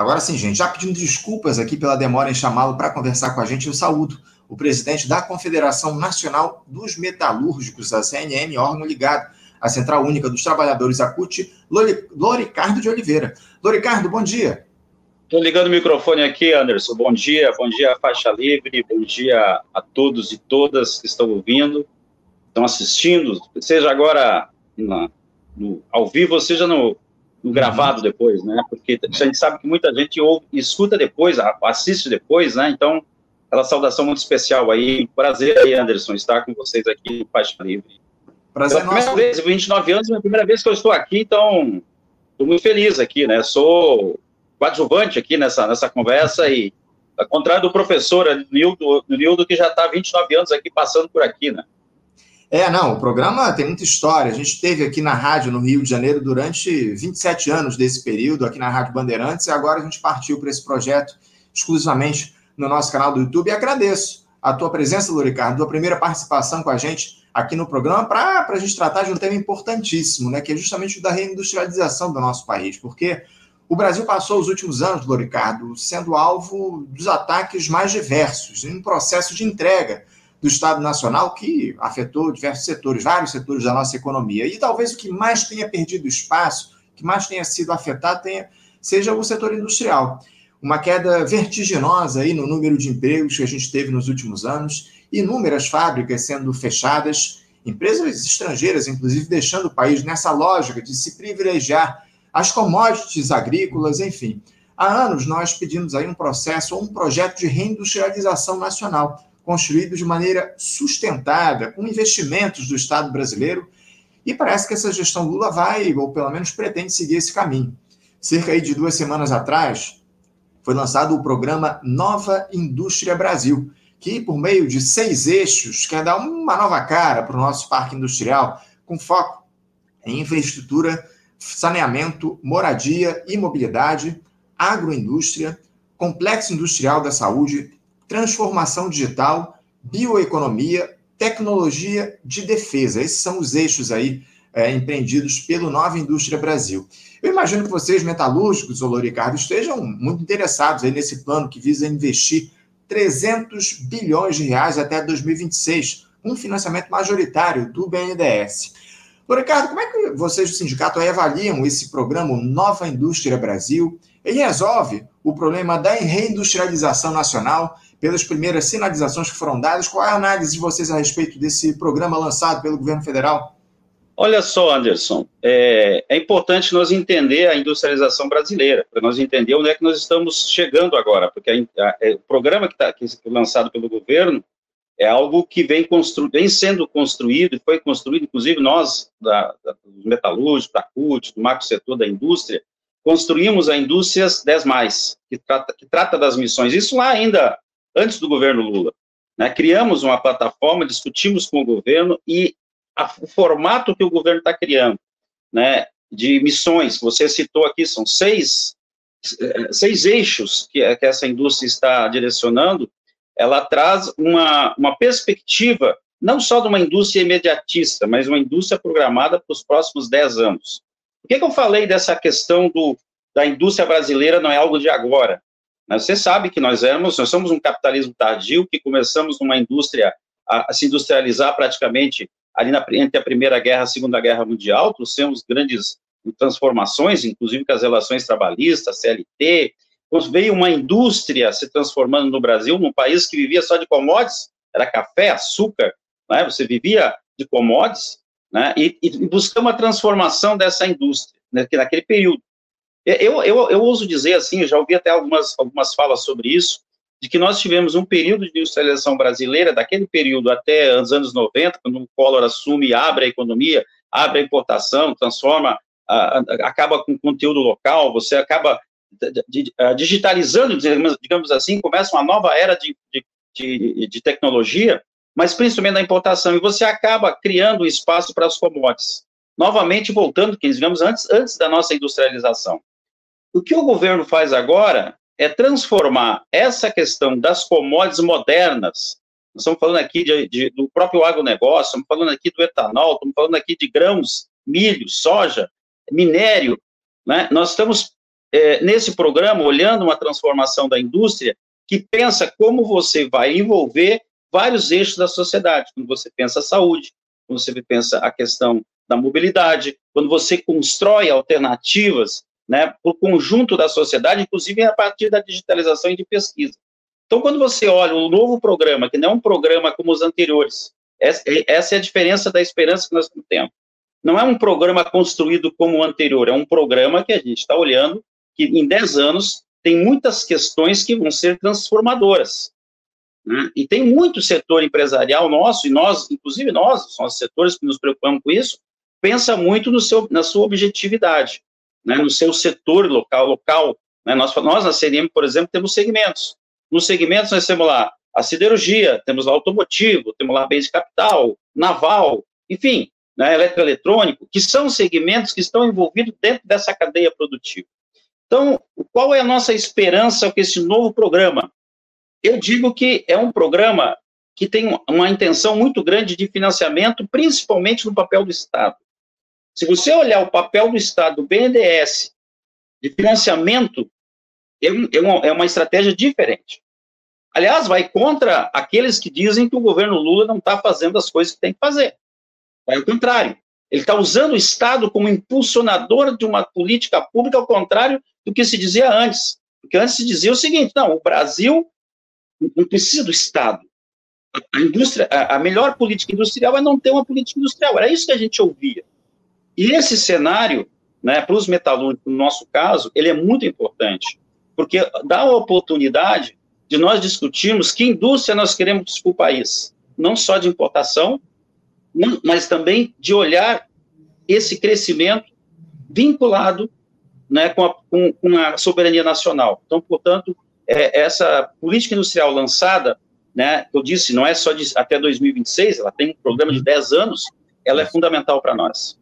Agora sim, gente, já pedindo desculpas aqui pela demora em chamá-lo para conversar com a gente, eu saúdo o presidente da Confederação Nacional dos Metalúrgicos, a CNM, órgão ligado à Central Única dos Trabalhadores, a CUT, Loricardo de Oliveira. Loricardo, bom dia. Estou ligando o microfone aqui, Anderson. Bom dia, bom dia Faixa Livre, bom dia a todos e todas que estão ouvindo, estão assistindo, seja agora na, no, ao vivo, seja no, gravado depois, né? Porque a gente sabe que muita gente ouve, escuta depois, assiste depois, né? Então, aquela saudação muito especial aí. Prazer aí, Anderson, estar com vocês aqui no Faixa Livre. Prazer Pela primeira vez, 29 anos, é a primeira vez que eu estou aqui, então estou muito feliz aqui, né? Sou coadjuvante aqui nessa, nessa conversa e, ao contrário do professor Nildo, Nildo que já está 29 anos aqui passando por aqui, né? É, não, o programa tem muita história. A gente teve aqui na rádio no Rio de Janeiro durante 27 anos desse período, aqui na Rádio Bandeirantes, e agora a gente partiu para esse projeto exclusivamente no nosso canal do YouTube. E agradeço a tua presença, Luricardo, a tua primeira participação com a gente aqui no programa para a gente tratar de um tema importantíssimo, né, que é justamente o da reindustrialização do nosso país, porque o Brasil passou os últimos anos, Loricardo, sendo alvo dos ataques mais diversos, em um processo de entrega do Estado Nacional que afetou diversos setores, vários setores da nossa economia. E talvez o que mais tenha perdido espaço, que mais tenha sido afetado, tenha, seja o setor industrial. Uma queda vertiginosa aí no número de empregos que a gente teve nos últimos anos, inúmeras fábricas sendo fechadas, empresas estrangeiras, inclusive, deixando o país nessa lógica de se privilegiar as commodities agrícolas, enfim. Há anos nós pedimos aí um processo ou um projeto de reindustrialização nacional, construído de maneira sustentada, com investimentos do Estado brasileiro, e parece que essa gestão Lula vai, ou pelo menos pretende seguir esse caminho. Cerca de duas semanas atrás, foi lançado o programa Nova Indústria Brasil, que, por meio de seis eixos, quer dar uma nova cara para o nosso parque industrial, com foco em infraestrutura saneamento, moradia e mobilidade, agroindústria, complexo industrial da saúde, transformação digital, bioeconomia, tecnologia de defesa. Esses são os eixos aí é, empreendidos pelo Nova Indústria Brasil. Eu imagino que vocês, metalúrgicos, Olô Ricardo, estejam muito interessados aí nesse plano que visa investir 300 bilhões de reais até 2026, um financiamento majoritário do BNDES. Ricardo, como é que vocês do sindicato avaliam esse programa Nova Indústria Brasil? Ele resolve o problema da reindustrialização nacional pelas primeiras sinalizações que foram dadas? Qual é a análise de vocês a respeito desse programa lançado pelo governo federal? Olha só, Anderson, é, é importante nós entender a industrialização brasileira, para nós entender onde é que nós estamos chegando agora, porque a, a, é, o programa que está lançado pelo governo é algo que vem, constru, vem sendo construído, e foi construído, inclusive nós, da, da, dos metalúrgicos, da CUT, do macro setor da indústria, construímos a Indústrias 10 Mais, que trata, que trata das missões. Isso lá ainda antes do governo Lula. Né? Criamos uma plataforma, discutimos com o governo e a, o formato que o governo está criando, né, de missões, você citou aqui, são seis, eh, seis eixos que, que essa indústria está direcionando, ela traz uma, uma perspectiva não só de uma indústria imediatista, mas uma indústria programada para os próximos 10 anos. Por que, que eu falei dessa questão do, da indústria brasileira não é algo de agora? Você sabe que nós éramos, nós somos um capitalismo tardio, que começamos numa indústria a, a se industrializar praticamente ali na, entre a Primeira Guerra e a Segunda Guerra Mundial, trouxemos grandes transformações, inclusive com as relações trabalhistas, CLT, veio uma indústria se transformando no Brasil, num país que vivia só de commodities, era café, açúcar, né? você vivia de commodities, né? e, e buscamos a transformação dessa indústria, né? naquele período. Eu, eu, eu ouso dizer assim, já ouvi até algumas, algumas falas sobre isso, de que nós tivemos um período de industrialização brasileira, daquele período até os anos 90, quando o Collor assume, abre a economia, abre a importação, transforma, acaba com conteúdo local, você acaba digitalizando, digamos assim, começa uma nova era de, de, de, tecnologia, mas principalmente na importação, e você acaba criando espaço para as commodities. Novamente, voltando, digamos, antes, antes da nossa industrialização. O que o governo faz agora é transformar essa questão das commodities modernas, nós estamos falando aqui de, de, do próprio agronegócio, estamos falando aqui do etanol, estamos falando aqui de grãos, milho, soja, minério, né? nós estamos é, nesse programa, olhando uma transformação da indústria, que pensa como você vai envolver vários eixos da sociedade. Quando você pensa a saúde, quando você pensa a questão da mobilidade, quando você constrói alternativas né, para o conjunto da sociedade, inclusive a partir da digitalização e de pesquisa. Então, quando você olha o novo programa, que não é um programa como os anteriores, essa é a diferença da esperança que nós temos. Não é um programa construído como o anterior, é um programa que a gente está olhando que em 10 anos tem muitas questões que vão ser transformadoras. Né? E tem muito setor empresarial nosso, e nós, inclusive nós, somos setores que nos preocupamos com isso, pensa muito no seu, na sua objetividade, né? no seu setor local. local né? nós, nós, na CNM, por exemplo, temos segmentos. Nos segmentos, nós temos lá a siderurgia, temos lá automotivo, temos lá bens de capital, naval, enfim, né, eletroeletrônico, que são segmentos que estão envolvidos dentro dessa cadeia produtiva. Então, qual é a nossa esperança com esse novo programa? Eu digo que é um programa que tem uma intenção muito grande de financiamento, principalmente no papel do Estado. Se você olhar o papel do Estado, do BNDES, de financiamento, é, é, uma, é uma estratégia diferente. Aliás, vai contra aqueles que dizem que o governo Lula não está fazendo as coisas que tem que fazer. É o contrário. Ele está usando o Estado como impulsionador de uma política pública, ao contrário do que se dizia antes. Porque antes se dizia o seguinte: não, o Brasil não precisa do Estado. A indústria, a, melhor política industrial é não ter uma política industrial. Era isso que a gente ouvia. E esse cenário, né, para os metalúrgicos, no nosso caso, ele é muito importante, porque dá a oportunidade de nós discutirmos que indústria nós queremos para o país, não só de importação, mas também de olhar esse crescimento vinculado né, com, a, com, com a soberania nacional. Então, portanto, é, essa política industrial lançada, né, eu disse, não é só de, até 2026, ela tem um programa de 10 anos, ela é fundamental para nós.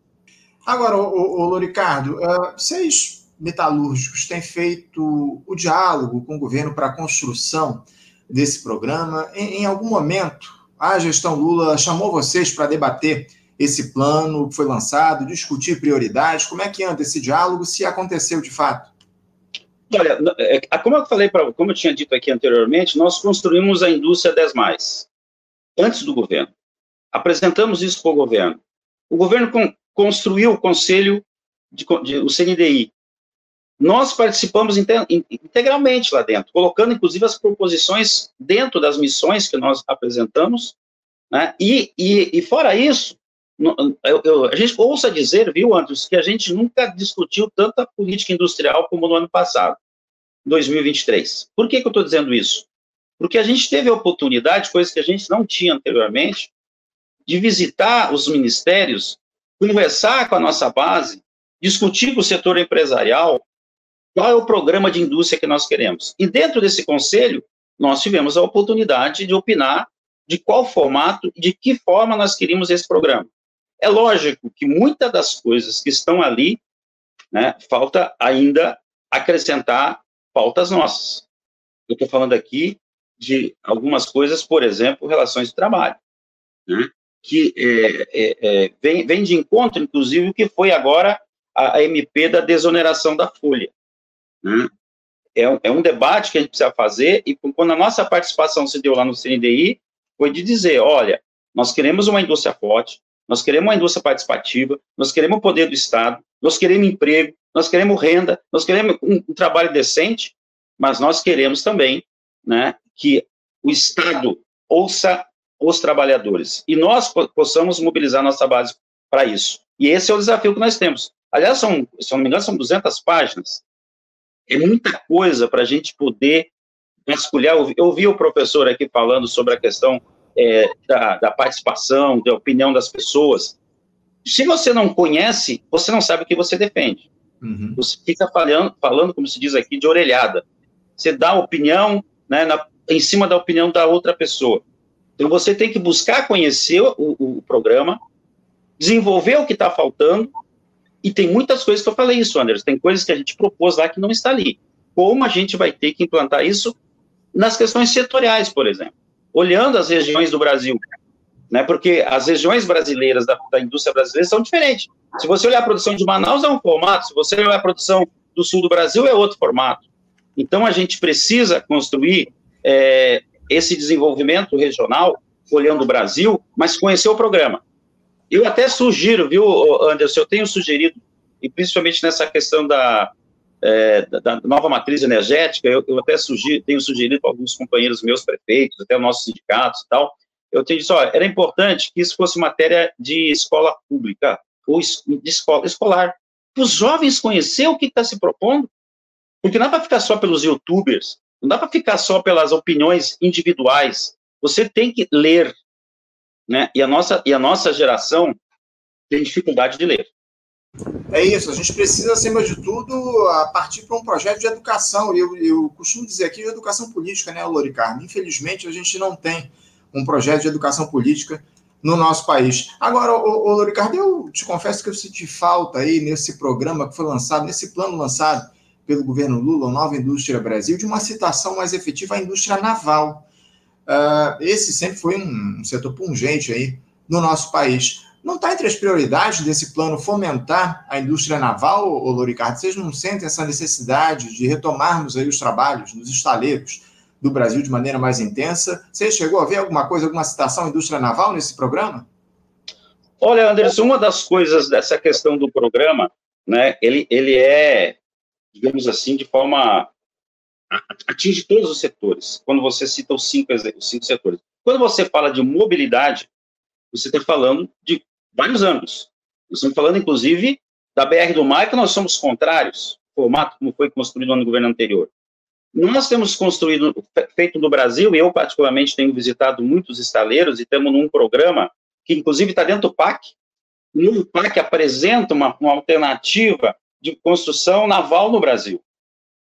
Agora, o, o, Ricardo, uh, vocês metalúrgicos têm feito o diálogo com o governo para a construção desse programa. Em, em algum momento, a gestão Lula chamou vocês para debater esse plano que foi lançado, discutir prioridades? Como é que anda esse diálogo, se aconteceu de fato? Olha, é, como eu falei, pra, como eu tinha dito aqui anteriormente, nós construímos a indústria 10 mais, antes do governo. Apresentamos isso para o governo. O governo construiu o conselho, de, de, o CNDI. Nós participamos integralmente lá dentro, colocando inclusive as proposições dentro das missões que nós apresentamos, né? e, e, e fora isso, eu, eu, a gente ouça dizer, viu, Andros, que a gente nunca discutiu tanta política industrial como no ano passado, 2023. Por que, que eu estou dizendo isso? Porque a gente teve a oportunidade, coisa que a gente não tinha anteriormente, de visitar os ministérios, conversar com a nossa base, discutir com o setor empresarial qual é o programa de indústria que nós queremos. E dentro desse conselho, nós tivemos a oportunidade de opinar de qual formato e de que forma nós queríamos esse programa. É lógico que muitas das coisas que estão ali, né, falta ainda acrescentar pautas nossas. Eu estou falando aqui de algumas coisas, por exemplo, relações de trabalho, né, que é, é, é, vem, vem de encontro, inclusive, o que foi agora a, MP da desoneração da folha. Né. É, é, um debate que a gente precisa fazer, e quando a nossa participação se deu lá no CNDI, foi de dizer, olha, nós queremos uma indústria forte, nós queremos uma indústria participativa, nós queremos o poder do Estado, nós queremos emprego, nós queremos renda, nós queremos um, um trabalho decente, mas nós queremos também né, que o Estado ouça os trabalhadores e nós possamos mobilizar nossa base para isso. E esse é o desafio que nós temos. Aliás, são, se não me engano, são 200 páginas. É muita coisa para a gente poder vasculhar. Eu ouvi o professor aqui falando sobre a questão é, da, da, participação, da opinião das pessoas. Se você não conhece, você não sabe o que você defende. Uhum. Você fica falando, falando, como se diz aqui, de orelhada. Você dá opinião né, na, em cima da opinião da outra pessoa. Então você tem que buscar conhecer o, o, programa, desenvolver o que está faltando, e tem muitas coisas que eu falei isso, Anderson, tem coisas que a gente propôs lá que não está ali. Como a gente vai ter que implantar isso nas questões setoriais, por exemplo olhando as regiões do Brasil, né? Porque as regiões brasileiras da, da indústria brasileira são diferentes. Se você olhar a produção de Manaus é um formato, se você olhar a produção do sul do Brasil é outro formato. Então, a gente precisa construir é, esse desenvolvimento regional, olhando o Brasil, mas conhecer o programa. Eu até sugiro, viu, Anderson, eu tenho sugerido, e principalmente nessa questão da, é, da nova matriz energética, eu, eu até sugiro, tenho sugerido para alguns companheiros meus prefeitos, até os nossos sindicatos e tal, eu tenho dito, olha, era importante que isso fosse matéria de escola pública, ou de escola escolar, para os jovens conhecer o que está se propondo, porque não dá para ficar só pelos youtubers, não dá para ficar só pelas opiniões individuais, você tem que ler, né, e a nossa, e a nossa geração tem dificuldade de ler. É isso, a gente precisa, acima de tudo, partir para um projeto de educação. Eu, eu costumo dizer aqui de educação política, né, Loricarmo? Infelizmente, a gente não tem um projeto de educação política no nosso país. Agora, Loricardo, eu te confesso que eu senti falta aí nesse programa que foi lançado, nesse plano lançado pelo governo Lula, Nova Indústria Brasil, de uma citação mais efetiva à indústria naval. Uh, esse sempre foi um, setor pungente aí no nosso país. Não está entre as prioridades desse plano fomentar a indústria naval, ô Loricardo? Vocês não sentem essa necessidade de retomarmos aí os trabalhos nos estaleiros do Brasil de maneira mais intensa? Você chegou a ver alguma coisa, alguma citação à indústria naval nesse programa? Olha, Anderson, uma das coisas dessa questão do programa, né, ele, ele é, digamos assim, de forma atinge todos os setores. Quando você cita os cinco, os cinco setores. Quando você fala de mobilidade, você está falando de vários âmbitos. Nós estamos falando, inclusive, da BR do Mar, que nós somos contrários, formato como foi construído no governo anterior. Nós temos construído, feito no Brasil, e eu particularmente tenho visitado muitos estaleiros, e temos num programa que, inclusive, está dentro do PAC. No PAC apresenta uma, uma alternativa de construção naval no Brasil.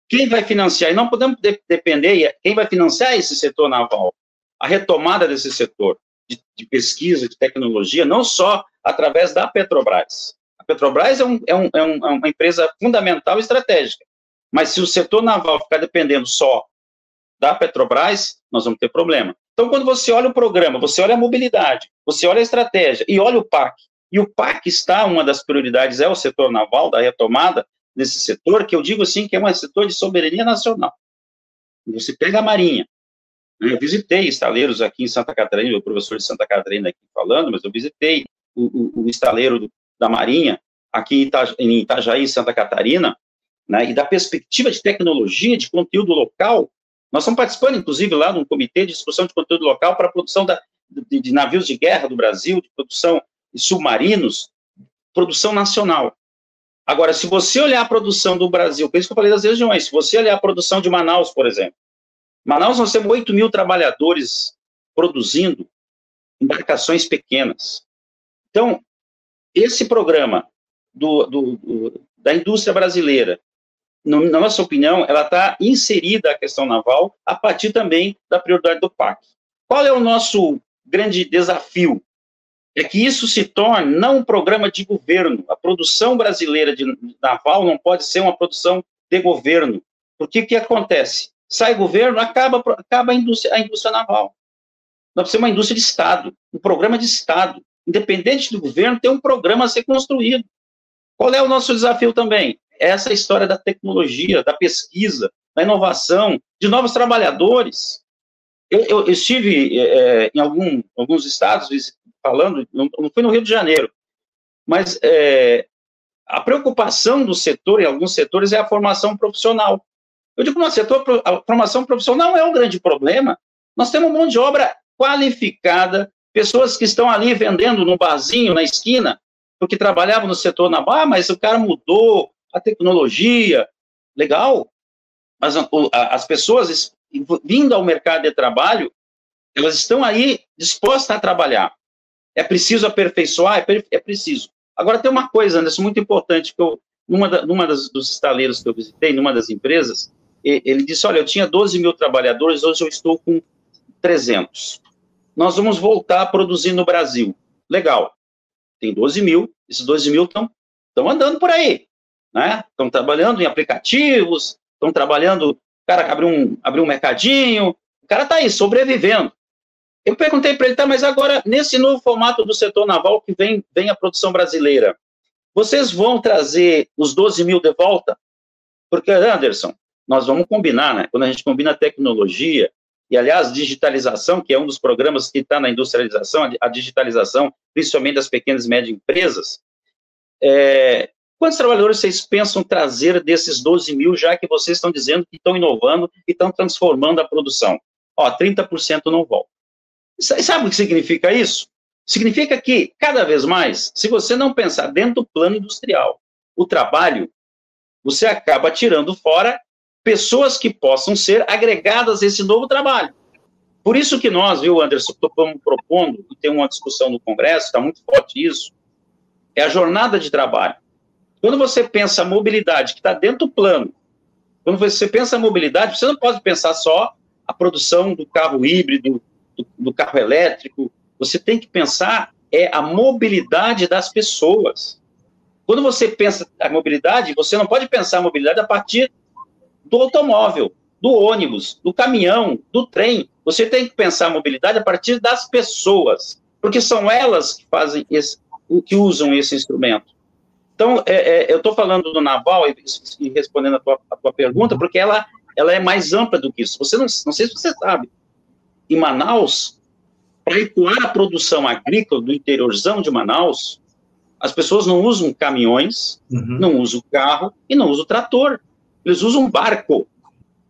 Quem vai financiar? E não podemos de, depender, quem vai financiar esse setor naval? A retomada desse setor de, de pesquisa, de tecnologia, não só através da Petrobras. A Petrobras é, um, é, um, é, é uma empresa fundamental e estratégica, mas se o setor naval ficar dependendo só da Petrobras, nós vamos ter problema. Então, quando você olha o programa, você olha a mobilidade, você olha a estratégia e olha o PAC, e o PAC está, uma das prioridades é o setor naval, da retomada desse setor, que eu digo assim que é um setor de soberania nacional. Você pega a Marinha, eu visitei estaleiros aqui em Santa Catarina, o professor de Santa Catarina aqui falando, mas eu visitei o, o, o estaleiro do, da Marinha aqui em Itajaí, Santa Catarina, né, e da perspectiva de tecnologia, de conteúdo local, nós estamos participando, inclusive, lá num comitê de discussão de conteúdo local para a produção da, de, de, navios de guerra do Brasil, de produção de submarinos, produção nacional. Agora, se você olhar a produção do Brasil, por isso que eu falei das regiões, se você olhar a produção de Manaus, por exemplo, Manaus nós temos 8 mil trabalhadores produzindo embarcações pequenas. Então, esse programa do, do, do, da indústria brasileira, no, na nossa opinião, ela está inserida a questão naval a partir também da prioridade do PAC. Qual é o nosso grande desafio? É que isso se torne não um programa de governo. A produção brasileira de naval não pode ser uma produção de governo. Porque o que acontece? sai governo, acaba, acaba a, indústria, a indústria naval. Nós precisamos uma indústria de Estado, um programa de Estado. Independente do governo, tem um programa a ser construído. Qual é o nosso desafio também? Essa história da tecnologia, da pesquisa, da inovação, de novos trabalhadores. Eu, eu, eu estive é, em algum, alguns estados falando, não, não fui no Rio de Janeiro, mas é, a preocupação do setor, em alguns setores, é a formação profissional. Eu digo, no setor, a formação profissional não é um grande problema. Nós temos um monte de obra qualificada, pessoas que estão ali vendendo no barzinho, na esquina, porque trabalhavam no setor naval, ah, mas o cara mudou a tecnologia, legal, mas as pessoas vindo ao mercado de trabalho, elas estão aí dispostas a trabalhar. É preciso aperfeiçoar? É, é preciso. Agora, tem uma coisa, Anderson, muito importante, que eu, numa, da, numa das, dos estaleiros que eu visitei, numa das empresas, ele disse: Olha, eu tinha 12 mil trabalhadores, hoje eu estou com 300. Nós vamos voltar a produzir no Brasil. Legal. Tem 12 mil, esses 12 mil estão andando por aí. Né? Estão trabalhando em aplicativos, estão trabalhando. O cara abriu um, abriu um mercadinho, o cara está aí, sobrevivendo. Eu perguntei para ele, tá, mas agora, nesse novo formato do setor naval que vem, vem a produção brasileira, vocês vão trazer os 12 mil de volta? Porque, Anderson, nós vamos combinar, né? Quando a gente combina tecnologia, e, aliás, digitalização, que é um dos programas que está na industrialização, a digitalização, principalmente das pequenas e médias empresas, é, quantos trabalhadores vocês pensam trazer desses 12 mil, já que vocês estão dizendo que estão inovando e estão transformando a produção? Ó, 30% não volta. Sabe o que significa isso? Significa que, cada vez mais, se você não pensar dentro do plano industrial, o trabalho, você acaba tirando fora pessoas que possam ser agregadas a esse novo trabalho. Por isso que nós, viu, Anderson, estamos propondo, e tem uma discussão no Congresso, está muito forte isso, é a jornada de trabalho. Quando você pensa a mobilidade, que está dentro do plano, quando você pensa a mobilidade, você não pode pensar só a produção do carro híbrido, do, do carro elétrico, você tem que pensar é a mobilidade das pessoas. Quando você pensa a mobilidade, você não pode pensar a mobilidade a partir do automóvel, do ônibus, do caminhão, do trem. Você tem que pensar a mobilidade a partir das pessoas, porque são elas que fazem esse, que usam esse instrumento. Então, é, é, eu estou falando do naval e, e respondendo a tua, a tua, pergunta, porque ela, ela é mais ampla do que isso. Você não, não sei se você sabe, em Manaus, para ecoar a produção agrícola do interiorzão de Manaus, as pessoas não usam caminhões, uhum. não usam carro e não usam trator. Eles usam barco.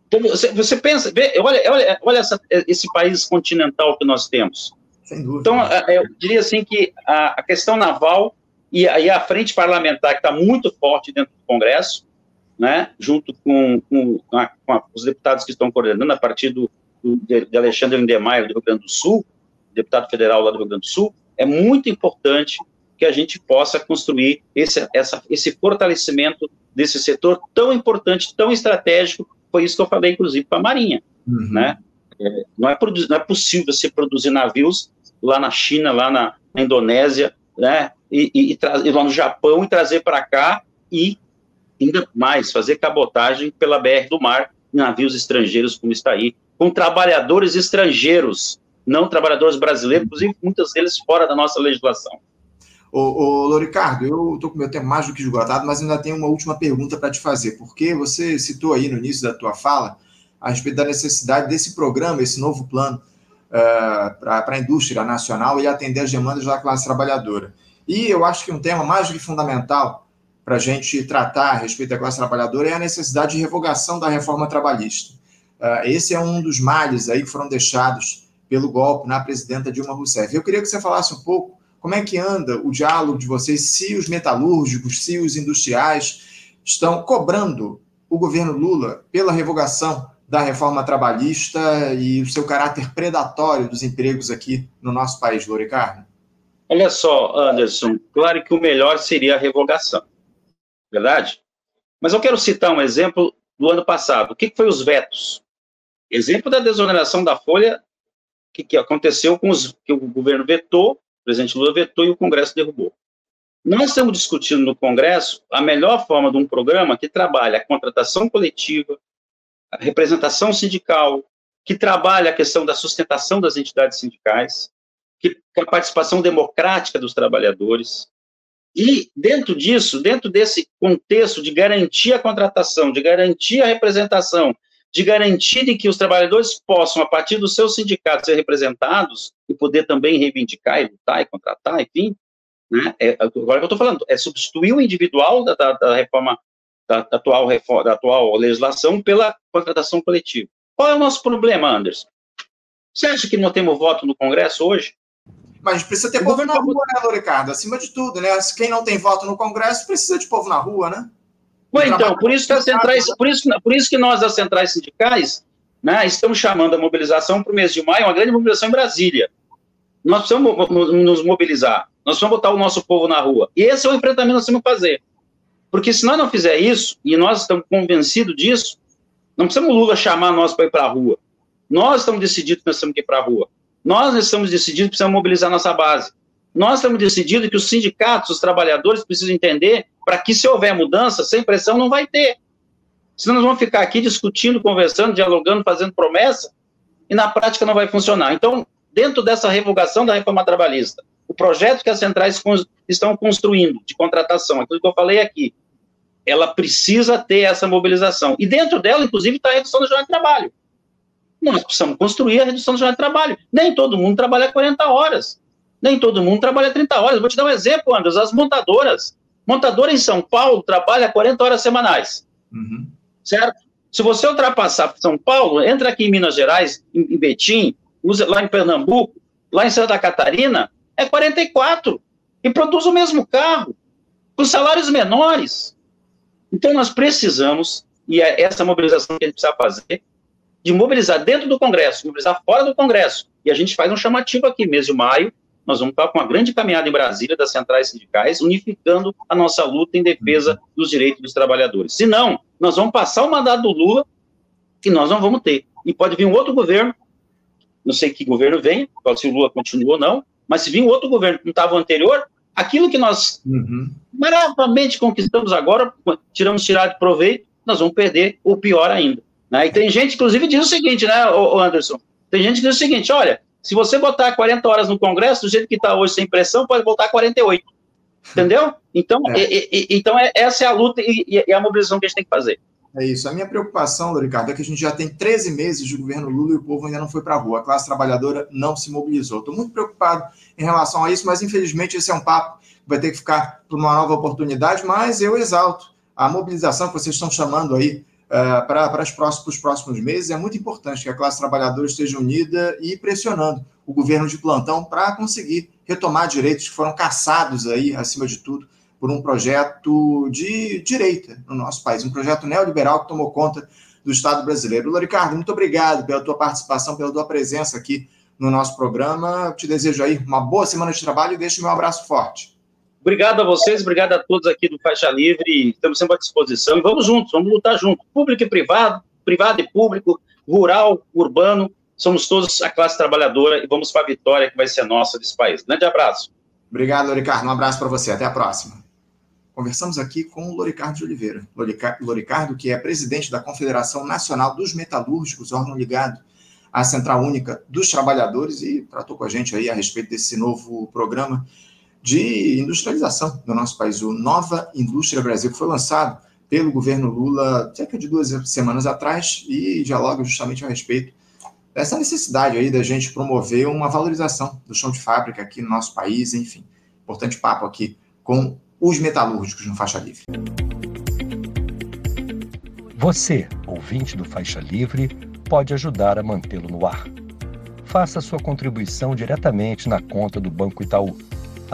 Então, você, você pensa, vê, olha, olha, olha essa, esse país continental que nós temos. Então, eu diria assim que a, a questão naval e, e, a frente parlamentar, que está muito forte dentro do Congresso, né, junto com, com, a, com os deputados que estão coordenando, a partir do, de Alexandre Lindemeyer, do Rio Grande do Sul, deputado federal lá do Rio Grande do Sul, é muito importante que a gente possa construir esse, essa, esse fortalecimento desse setor tão importante, tão estratégico, foi isso que eu falei, inclusive, para a Marinha, uhum. né? É, não, é não é possível você produzir navios lá na China, lá na, na Indonésia, né? E, e, e, e, lá no Japão e trazer para cá e ainda mais fazer cabotagem pela BR do mar, navios estrangeiros como está aí, com trabalhadores estrangeiros, não trabalhadores brasileiros, inclusive muitos deles fora da nossa legislação. Ô, ô Loricardo, eu estou com meu tempo mais do que esgotado, mas ainda tenho uma última pergunta para te fazer, porque você citou aí no início da tua fala a respeito da necessidade desse programa, esse novo plano uh, para a indústria nacional e atender as demandas da classe trabalhadora. E eu acho que um tema mais do que fundamental para a gente tratar a respeito da classe trabalhadora é a necessidade de revogação da reforma trabalhista. Uh, esse é um dos males aí que foram deixados pelo golpe na presidenta Dilma Rousseff. Eu queria que você falasse um pouco como é que anda o diálogo de vocês se os metalúrgicos, se os industriais estão cobrando o governo Lula pela revogação da reforma trabalhista e o seu caráter predatório dos empregos aqui no nosso país, Loricardo? Olha só, Anderson, claro que o melhor seria a revogação, verdade? Mas eu quero citar um exemplo do ano passado. O que foi os vetos? Exemplo da desoneração da folha que, que aconteceu com os que o governo vetou o presidente Lula vetou e o Congresso derrubou. Nós estamos discutindo no Congresso a melhor forma de um programa que trabalha a contratação coletiva, a representação sindical, que trabalha a questão da sustentação das entidades sindicais, que a participação democrática dos trabalhadores. E dentro disso, dentro desse contexto de garantir a contratação, de garantir a representação, de garantir que os trabalhadores possam, a partir dos seus sindicatos, ser representados e poder também reivindicar e lutar e contratar, enfim. Né? É, agora que eu estou falando, é substituir o individual da, da, da reforma, da, da, atual reforma, da atual legislação pela contratação coletiva. Qual é o nosso problema, Anderson? Você acha que não temos voto no Congresso hoje? Mas precisa ter o povo na rua, né, Ricardo? Acima de tudo, né? Quem não tem voto no Congresso precisa de povo na rua, né? Então, por isso que as centrais, por isso, por isso que nós, as centrais sindicais, né, estamos chamando a mobilização para o mês de maio, uma grande mobilização em Brasília. Nós precisamos nos mobilizar, nós precisamos botar o nosso povo na rua. E esse é o enfrentamento que nós temos que fazer. Porque se nós não fizer isso, e nós estamos convencidos disso, não precisamos Lula chamar nós para ir para a rua. Nós estamos decididos que nós temos que ir para a rua. Nós estamos decididos que precisamos mobilizar nossa base. Nós estamos decididos que os sindicatos, os trabalhadores precisam entender para que, se houver mudança, sem pressão não vai ter. Senão nós vamos ficar aqui discutindo, conversando, dialogando, fazendo promessa, e na prática não vai funcionar. Então, dentro dessa revogação da reforma trabalhista, o projeto que as centrais estão construindo de contratação, aquilo que eu falei aqui, ela precisa ter essa mobilização. E dentro dela, inclusive, está a redução da jornada de trabalho. Nós precisamos construir a redução da jornada de trabalho. Nem todo mundo trabalha 40 horas. Nem todo mundo trabalha 30 horas. Vou te dar um exemplo, Anderson. As montadoras. Montadora em São Paulo trabalha 40 horas semanais. Uhum. Certo? Se você ultrapassar São Paulo, entra aqui em Minas Gerais, em Betim, lá em Pernambuco, lá em Santa Catarina, é 44. E produz o mesmo carro, com salários menores. Então, nós precisamos, e é essa mobilização que a gente precisa fazer, de mobilizar dentro do Congresso, mobilizar fora do Congresso. E a gente faz um chamativo aqui, mês de maio, nós vamos estar com uma grande caminhada em Brasília das centrais sindicais, unificando a nossa luta em defesa dos direitos dos trabalhadores. Se não, nós vamos passar o mandato do Lula e nós não vamos ter. E pode vir um outro governo, não sei que governo vem, se o Lula continua ou não, mas se vir um outro governo que não estava anterior, aquilo que nós uhum. maravilhosamente conquistamos agora, tiramos tirar de proveito, nós vamos perder, ou pior ainda. Né? E tem gente, inclusive, diz o seguinte, né, Anderson? Tem gente que diz o seguinte: olha, se você botar 40 horas no Congresso, do jeito que está hoje sem pressão, pode botar 48. Entendeu? Então, é. E, e, então é, essa é a luta e, e, a mobilização que a gente tem que fazer. É isso. A minha preocupação, Ricardo, é que a gente já tem 13 meses de governo Lula e o povo ainda não foi para a rua. A classe trabalhadora não se mobilizou. Estou muito preocupado em relação a isso, mas infelizmente esse é um papo que vai ter que ficar para uma nova oportunidade. Mas eu exalto a mobilização que vocês estão chamando aí uh, para os próximos, próximos meses. É muito importante que a classe trabalhadora esteja unida e pressionando o governo de plantão para conseguir retomar direitos que foram caçados aí, acima de tudo, por um projeto de direita no nosso país, um projeto neoliberal que tomou conta do Estado brasileiro. Lula Ricardo, muito obrigado pela tua participação, pela tua presença aqui no nosso programa. te desejo aí uma boa semana de trabalho e deixo meu abraço forte. Obrigado a vocês, obrigado a todos aqui do Faixa Livre. Estamos sempre à disposição e vamos juntos, vamos lutar juntos. Público e privado, privado e público, rural, urbano, somos todos a classe trabalhadora e vamos para a vitória que vai ser nossa desse país. Grande abraço. Obrigado, Loricardo. Um abraço para você. Até a próxima. Conversamos aqui com o Loricardo de Oliveira. Loricardo, que é presidente da Confederação Nacional dos Metalúrgicos, órgão ligado à Central Única dos Trabalhadores, e tratou com a gente aí a respeito desse novo programa de industrialização do nosso país, o Nova Indústria Brasil, que foi lançado pelo governo Lula cerca de duas semanas atrás e dialoga justamente a respeito essa necessidade aí da gente promover uma valorização do chão de fábrica aqui no nosso país, enfim. Importante papo aqui com os metalúrgicos no Faixa Livre. Você, ouvinte do Faixa Livre, pode ajudar a mantê-lo no ar. Faça sua contribuição diretamente na conta do Banco Itaú,